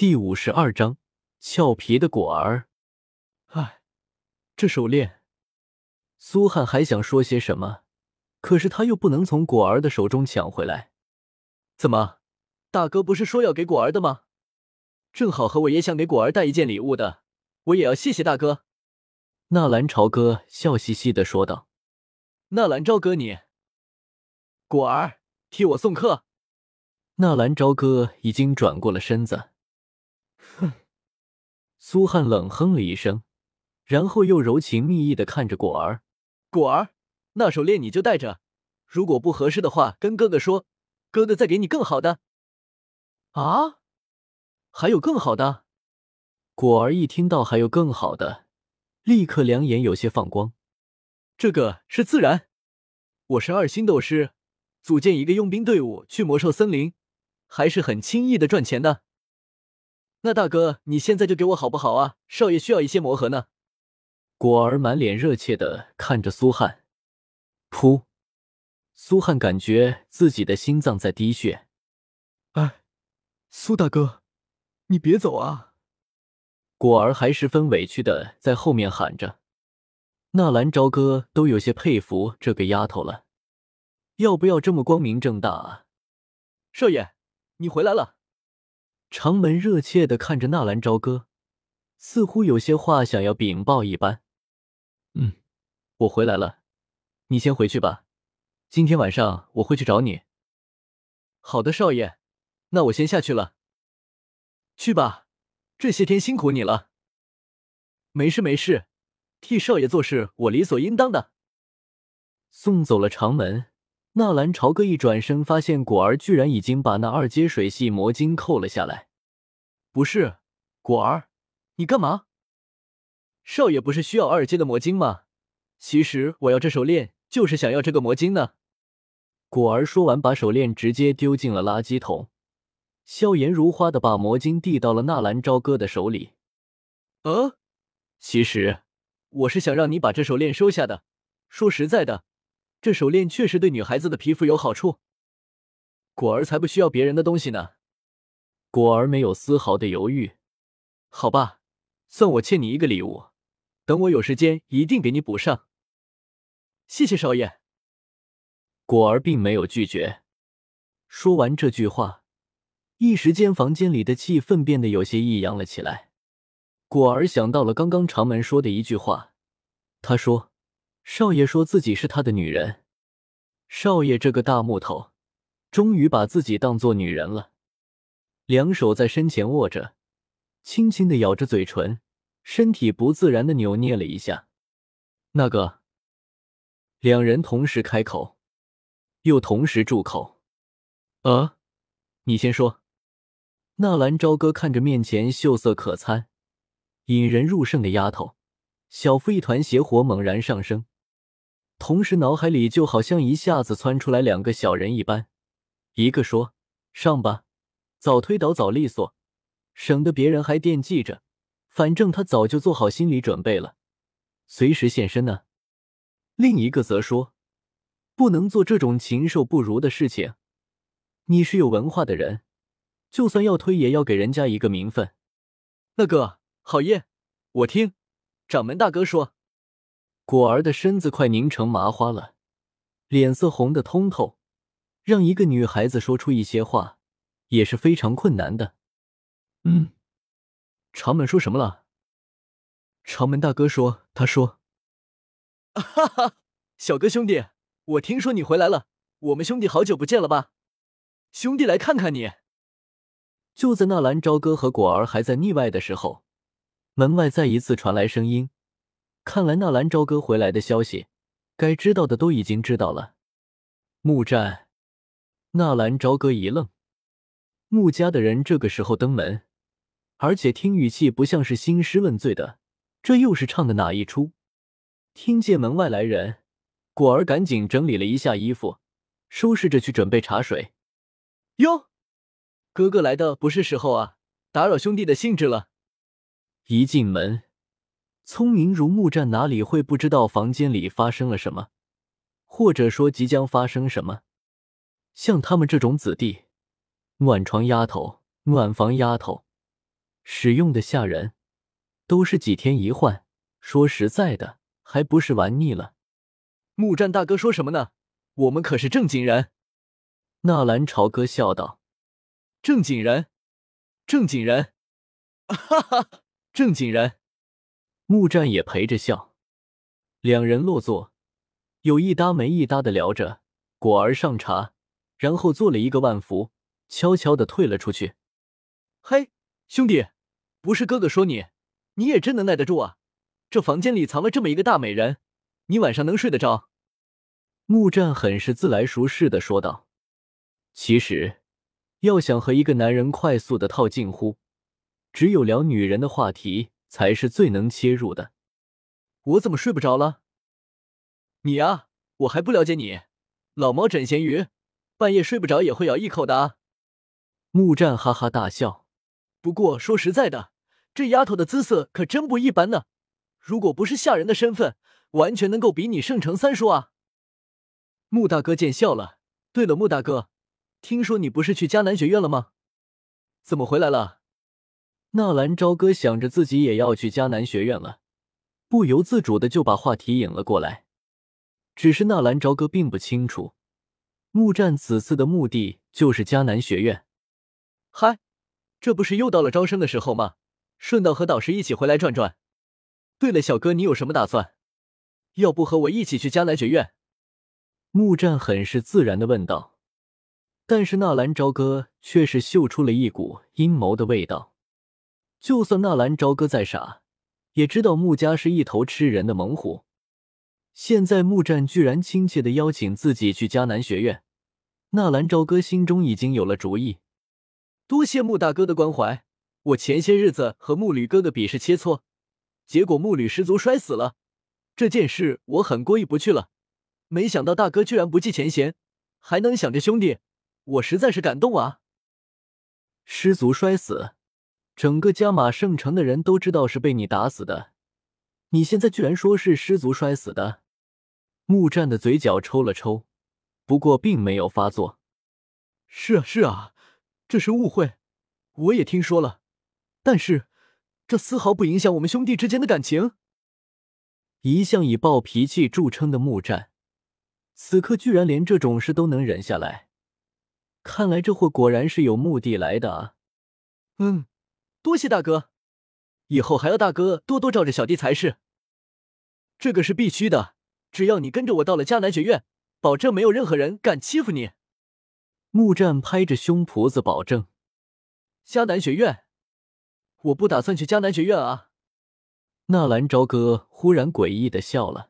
第五十二章，俏皮的果儿。哎，这手链……苏汉还想说些什么，可是他又不能从果儿的手中抢回来。怎么，大哥不是说要给果儿的吗？正好和我也想给果儿带一件礼物的，我也要谢谢大哥。纳兰朝歌笑嘻嘻的说道：“纳兰朝歌，你果儿替我送客。”纳兰朝歌已经转过了身子。苏汉冷哼了一声，然后又柔情蜜意的看着果儿：“果儿，那手链你就戴着，如果不合适的话，跟哥哥说，哥哥再给你更好的。”啊，还有更好的？果儿一听到还有更好的。立刻两眼有些放光，这个是自然。我是二星斗师，组建一个佣兵队伍去魔兽森林，还是很轻易的赚钱的。那大哥，你现在就给我好不好啊？少爷需要一些魔盒呢。果儿满脸热切的看着苏汉，噗！苏汉感觉自己的心脏在滴血。哎，苏大哥，你别走啊！果儿还十分委屈的在后面喊着，纳兰朝歌都有些佩服这个丫头了，要不要这么光明正大啊？少爷，你回来了。长门热切的看着纳兰朝歌，似乎有些话想要禀报一般。嗯，我回来了，你先回去吧，今天晚上我会去找你。好的，少爷，那我先下去了。去吧。这些天辛苦你了，没事没事，替少爷做事我理所应当的。送走了长门，纳兰朝歌一转身，发现果儿居然已经把那二阶水系魔晶扣了下来。不是，果儿，你干嘛？少爷不是需要二阶的魔晶吗？其实我要这手链，就是想要这个魔晶呢。果儿说完，把手链直接丢进了垃圾桶。笑颜如花的把魔晶递到了纳兰朝歌的手里。呃，其实我是想让你把这手链收下的。说实在的，这手链确实对女孩子的皮肤有好处。果儿才不需要别人的东西呢。果儿没有丝毫的犹豫。好吧，算我欠你一个礼物，等我有时间一定给你补上。谢谢少爷。果儿并没有拒绝。说完这句话。一时间，房间里的气氛变得有些异样了起来。果儿想到了刚刚长门说的一句话，他说：“少爷说自己是他的女人。”少爷这个大木头，终于把自己当做女人了。两手在身前握着，轻轻的咬着嘴唇，身体不自然的扭捏了一下。那个，两人同时开口，又同时住口。呃，你先说。纳兰朝歌看着面前秀色可餐、引人入胜的丫头，小腹一团邪火猛然上升，同时脑海里就好像一下子窜出来两个小人一般，一个说：“上吧，早推倒早利索，省得别人还惦记着，反正他早就做好心理准备了，随时现身呢。”另一个则说：“不能做这种禽兽不如的事情，你是有文化的人。”就算要推，也要给人家一个名分。那个好耶，我听掌门大哥说。果儿的身子快凝成麻花了，脸色红的通透，让一个女孩子说出一些话也是非常困难的。嗯，长门说什么了？长门大哥说，他说：“哈哈，小哥兄弟，我听说你回来了，我们兄弟好久不见了吧？兄弟来看看你。”就在纳兰朝歌和果儿还在腻歪的时候，门外再一次传来声音。看来纳兰朝歌回来的消息，该知道的都已经知道了。木战，纳兰朝歌一愣，穆家的人这个时候登门，而且听语气不像是兴师问罪的，这又是唱的哪一出？听见门外来人，果儿赶紧整理了一下衣服，收拾着去准备茶水。哟。哥哥来的不是时候啊，打扰兄弟的兴致了。一进门，聪明如木战哪里会不知道房间里发生了什么，或者说即将发生什么？像他们这种子弟，暖床丫头、暖房丫头，使用的吓人，都是几天一换。说实在的，还不是玩腻了。木战大哥说什么呢？我们可是正经人。纳兰朝歌笑道：“正经人，正经人，哈哈，正经人。”木战也陪着笑。两人落座，有一搭没一搭的聊着。果儿上茶，然后做了一个万福，悄悄的退了出去。嘿，兄弟，不是哥哥说你，你也真能耐得住啊！这房间里藏了这么一个大美人，你晚上能睡得着？木战很是自来熟似的说道。其实，要想和一个男人快速的套近乎，只有聊女人的话题才是最能切入的。我怎么睡不着了？你呀，我还不了解你。老猫枕咸鱼，半夜睡不着也会咬一口的啊！木战哈哈大笑。不过说实在的，这丫头的姿色可真不一般呢。如果不是下人的身份，完全能够比你圣城三叔啊！穆大哥见笑了。对了，穆大哥，听说你不是去迦南学院了吗？怎么回来了？纳兰朝歌想着自己也要去迦南学院了，不由自主的就把话题引了过来。只是纳兰朝歌并不清楚，木战此次的目的就是迦南学院。嗨，这不是又到了招生的时候吗？顺道和导师一起回来转转。对了，小哥，你有什么打算？要不和我一起去迦南学院？木战很是自然的问道。但是纳兰朝歌却是嗅出了一股阴谋的味道。就算纳兰朝歌再傻，也知道穆家是一头吃人的猛虎。现在穆战居然亲切的邀请自己去迦南学院，纳兰朝歌心中已经有了主意。多谢穆大哥的关怀，我前些日子和穆吕哥哥比试切磋，结果穆吕失足摔死了，这件事我很过意不去了。没想到大哥居然不计前嫌，还能想着兄弟，我实在是感动啊！失足摔死，整个加马圣城的人都知道是被你打死的。你现在居然说是失足摔死的？木战的嘴角抽了抽，不过并没有发作。是啊，是啊，这是误会，我也听说了，但是这丝毫不影响我们兄弟之间的感情。一向以暴脾气著称的木战，此刻居然连这种事都能忍下来，看来这货果然是有目的来的啊！嗯，多谢大哥。以后还要大哥多多罩着小弟才是，这个是必须的。只要你跟着我到了迦南学院，保证没有任何人敢欺负你。木战拍着胸脯子保证。迦南学院，我不打算去迦南学院啊！纳兰朝歌忽然诡异的笑了。